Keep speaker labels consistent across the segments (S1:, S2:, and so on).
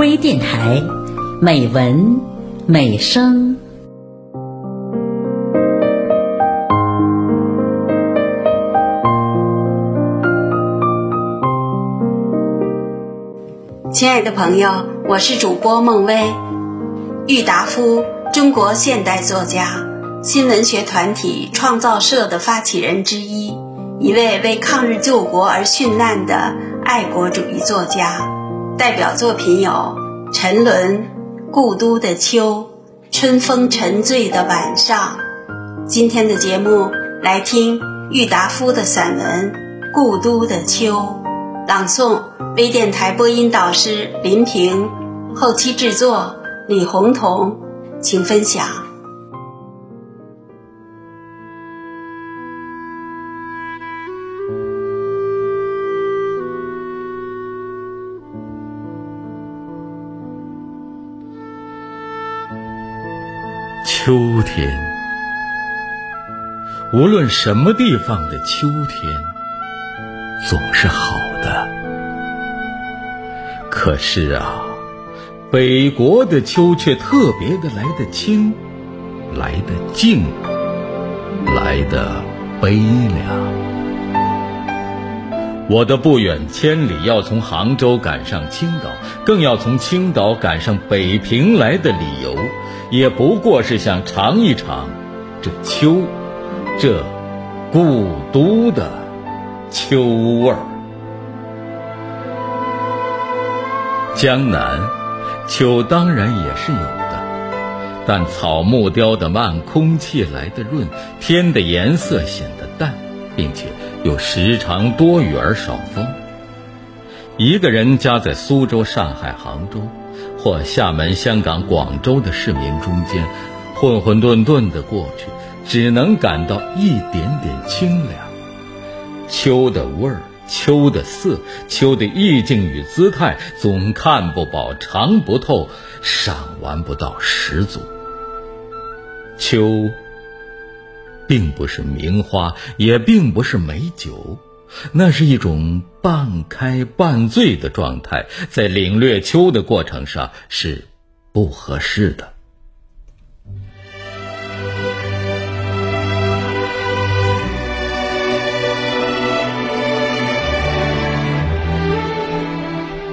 S1: 微电台，美文美声。
S2: 亲爱的朋友，我是主播孟薇。郁达夫，中国现代作家，新文学团体创造社的发起人之一，一位为抗日救国而殉难的爱国主义作家。代表作品有《沉沦》《故都的秋》《春风沉醉的晚上》。今天的节目来听郁达夫的散文《故都的秋》，朗诵。微电台播音导师林平，后期制作李红彤，请分享。
S3: 秋天，无论什么地方的秋天，总是好的。可是啊，北国的秋却特别的来得清，来得静，来得悲凉。我的不远千里要从杭州赶上青岛，更要从青岛赶上北平来的理由，也不过是想尝一尝这秋，这故都的秋味儿。江南，秋当然也是有的，但草木凋得慢，空气来得润，天的颜色显得淡，并且又时常多雨而少风。一个人家在苏州、上海、杭州，或厦门、香港、广州的市民中间，混混沌沌的过去，只能感到一点点清凉，秋的味儿。秋的色，秋的意境与姿态，总看不饱，尝不透，赏玩不到十足。秋，并不是名花，也并不是美酒，那是一种半开半醉的状态，在领略秋的过程上是不合适的。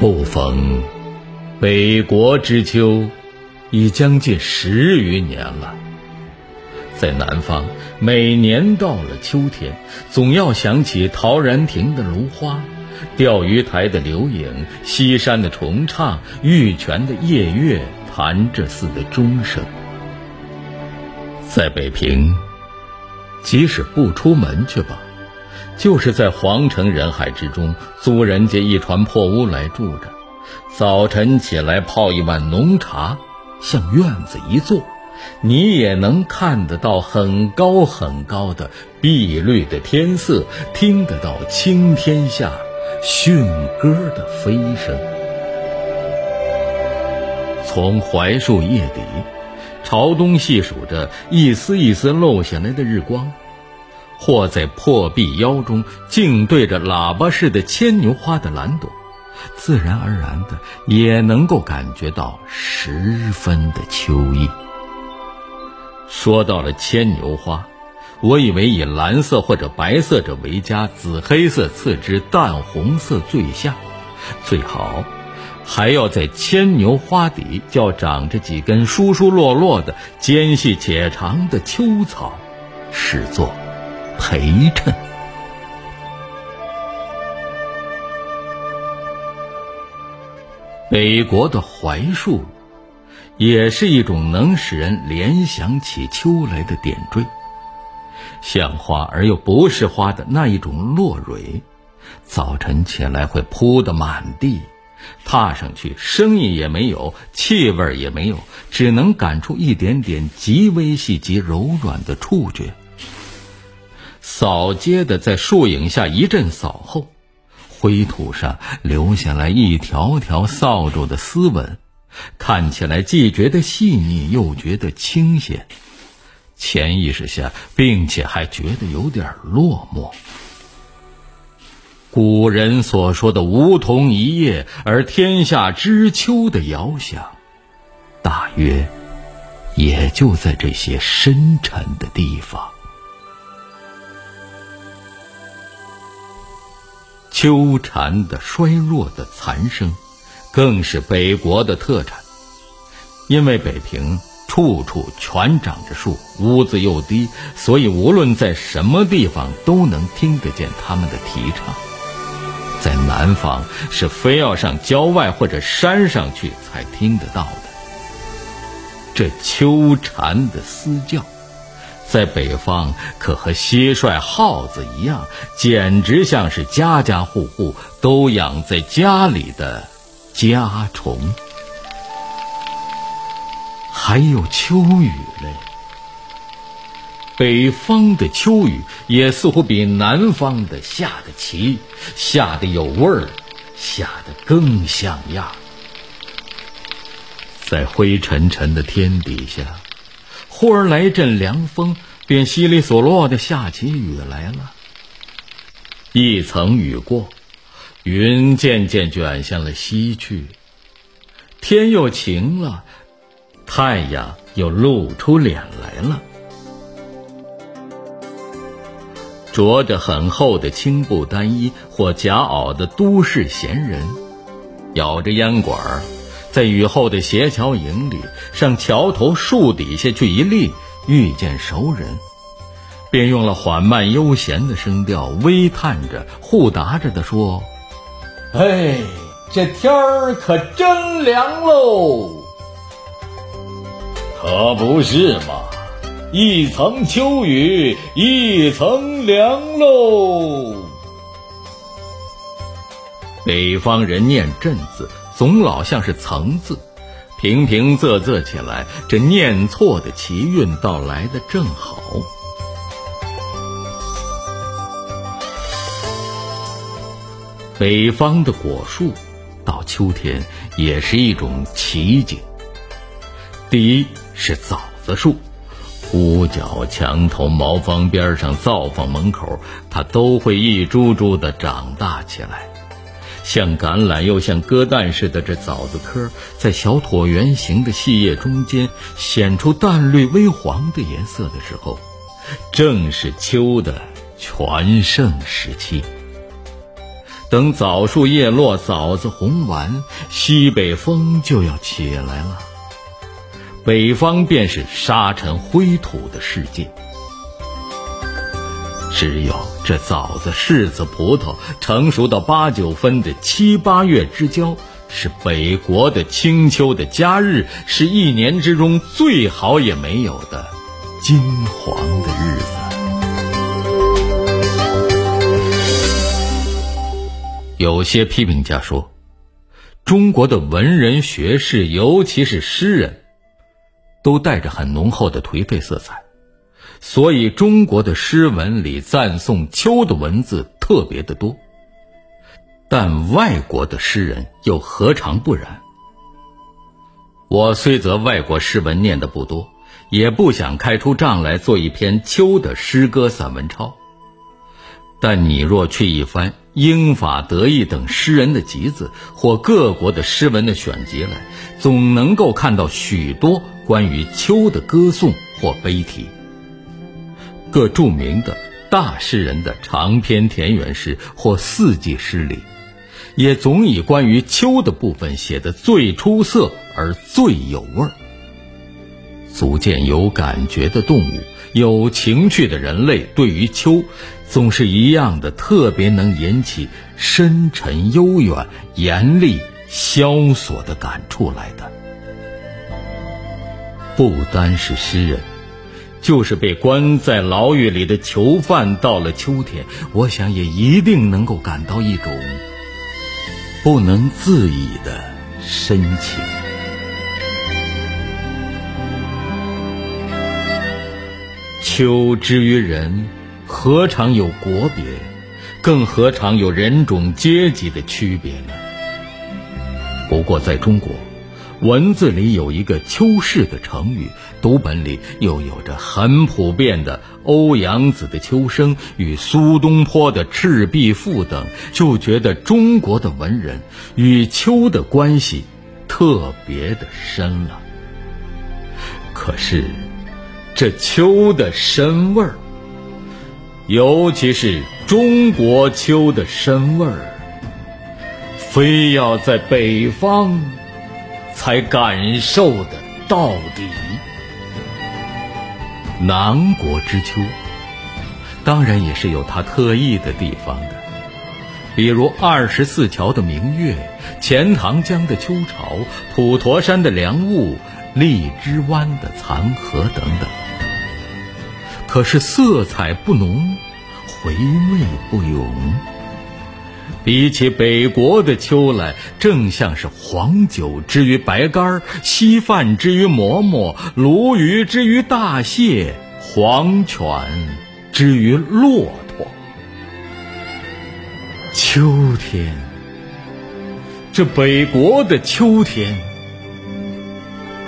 S3: 不逢北国之秋，已将近十余年了。在南方，每年到了秋天，总要想起陶然亭的芦花，钓鱼台的柳影，西山的重唱，玉泉的夜月，潭柘寺的钟声。在北平，即使不出门去吧。就是在皇城人海之中租人家一船破屋来住着，早晨起来泡一碗浓茶，向院子一坐，你也能看得到很高很高的碧绿的天色，听得到青天下驯鸽的飞声。从槐树叶底朝东细数着一丝一丝漏下来的日光。或在破壁腰中，静对着喇叭似的牵牛花的蓝朵，自然而然的也能够感觉到十分的秋意。说到了牵牛花，我以为以蓝色或者白色者为佳，紫黑色次之，淡红色最下，最好还要在牵牛花底叫长着几根疏疏落落的、尖细且长的秋草，始作。陪衬。北国的槐树，也是一种能使人联想起秋来的点缀。像花而又不是花的那一种落蕊，早晨起来会铺得满地，踏上去声音也没有，气味也没有，只能感出一点点极微细、极柔软的触觉。扫街的在树影下一阵扫后，灰土上留下来一条条扫帚的丝纹，看起来既觉得细腻，又觉得清闲。潜意识下，并且还觉得有点落寞。古人所说的“梧桐一叶而天下知秋”的遥想，大约也就在这些深沉的地方。秋蝉的衰弱的残声，更是北国的特产，因为北平。处处全长着树，屋子又低，所以无论在什么地方都能听得见他们的啼唱。在南方是非要上郊外或者山上去才听得到的。这秋蝉的嘶叫，在北方可和蟋蟀、耗子一样，简直像是家家户户都养在家里的家虫。还有秋雨嘞，北方的秋雨也似乎比南方的下得齐，下得有味儿，下得更像样。在灰沉沉的天底下，忽而来阵凉风，便稀里索落的下起雨来了。一层雨过，云渐渐卷向了西去，天又晴了。太阳又露出脸来了，着着很厚的青布单衣或夹袄的都市闲人，咬着烟管儿，在雨后的斜桥影里，上桥头树底下去一立，遇见熟人，便用了缓慢悠闲的声调，微叹着、互答着的说：“哎，这天儿可真凉喽！”可不是嘛！一层秋雨一层凉喽。北方人念阵字，总老像是层字，平平仄仄起来，这念错的奇韵倒来的正好。北方的果树，到秋天也是一种奇景。第一。是枣子树，屋角、墙头、茅房边上、灶房门口，它都会一株株的长大起来，像橄榄又像鸽蛋似的。这枣子壳在小椭圆形的细叶中间显出淡绿微黄的颜色的时候，正是秋的全盛时期。等枣树叶落，枣子红完，西北风就要起来了。北方便是沙尘灰土的世界，只有这枣子、柿子、葡萄成熟到八九分的七八月之交，是北国的清秋的佳日，是一年之中最好也没有的金黄的日子。有些批评家说，中国的文人学士，尤其是诗人。都带着很浓厚的颓废色彩，所以中国的诗文里赞颂秋的文字特别的多。但外国的诗人又何尝不然？我虽则外国诗文念的不多，也不想开出账来做一篇秋的诗歌散文抄。但你若去一番英法德意等诗人的集子，或各国的诗文的选集来，总能够看到许多。关于秋的歌颂或悲题，各著名的大诗人的长篇田园诗或四季诗里，也总以关于秋的部分写得最出色而最有味儿。足见有感觉的动物、有情趣的人类，对于秋，总是一样的特别能引起深沉、悠远、严厉、萧索的感触来的。不单是诗人，就是被关在牢狱里的囚犯，到了秋天，我想也一定能够感到一种不能自已的深情。秋之于人，何尝有国别？更何尝有人种阶级的区别呢？不过在中国。文字里有一个“秋氏”的成语，读本里又有着很普遍的欧阳子的《秋声》与苏东坡的《赤壁赋》等，就觉得中国的文人与秋的关系特别的深了。可是，这秋的深味儿，尤其是中国秋的深味儿，非要在北方。才感受的到底。南国之秋，当然也是有它特异的地方的，比如二十四桥的明月、钱塘江的秋潮、普陀山的凉雾、荔枝湾的残荷等等。可是色彩不浓，回味不永。比起北国的秋来，正像是黄酒之于白干稀饭之于馍馍，鲈鱼之于大蟹，黄犬之于骆驼。秋天，这北国的秋天，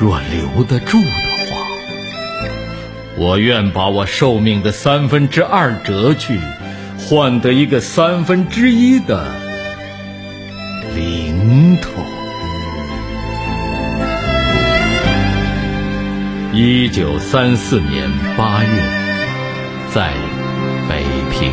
S3: 若留得住，我愿把我寿命的三分之二折去。换得一个三分之一的零头。一九三四年八月，在北平。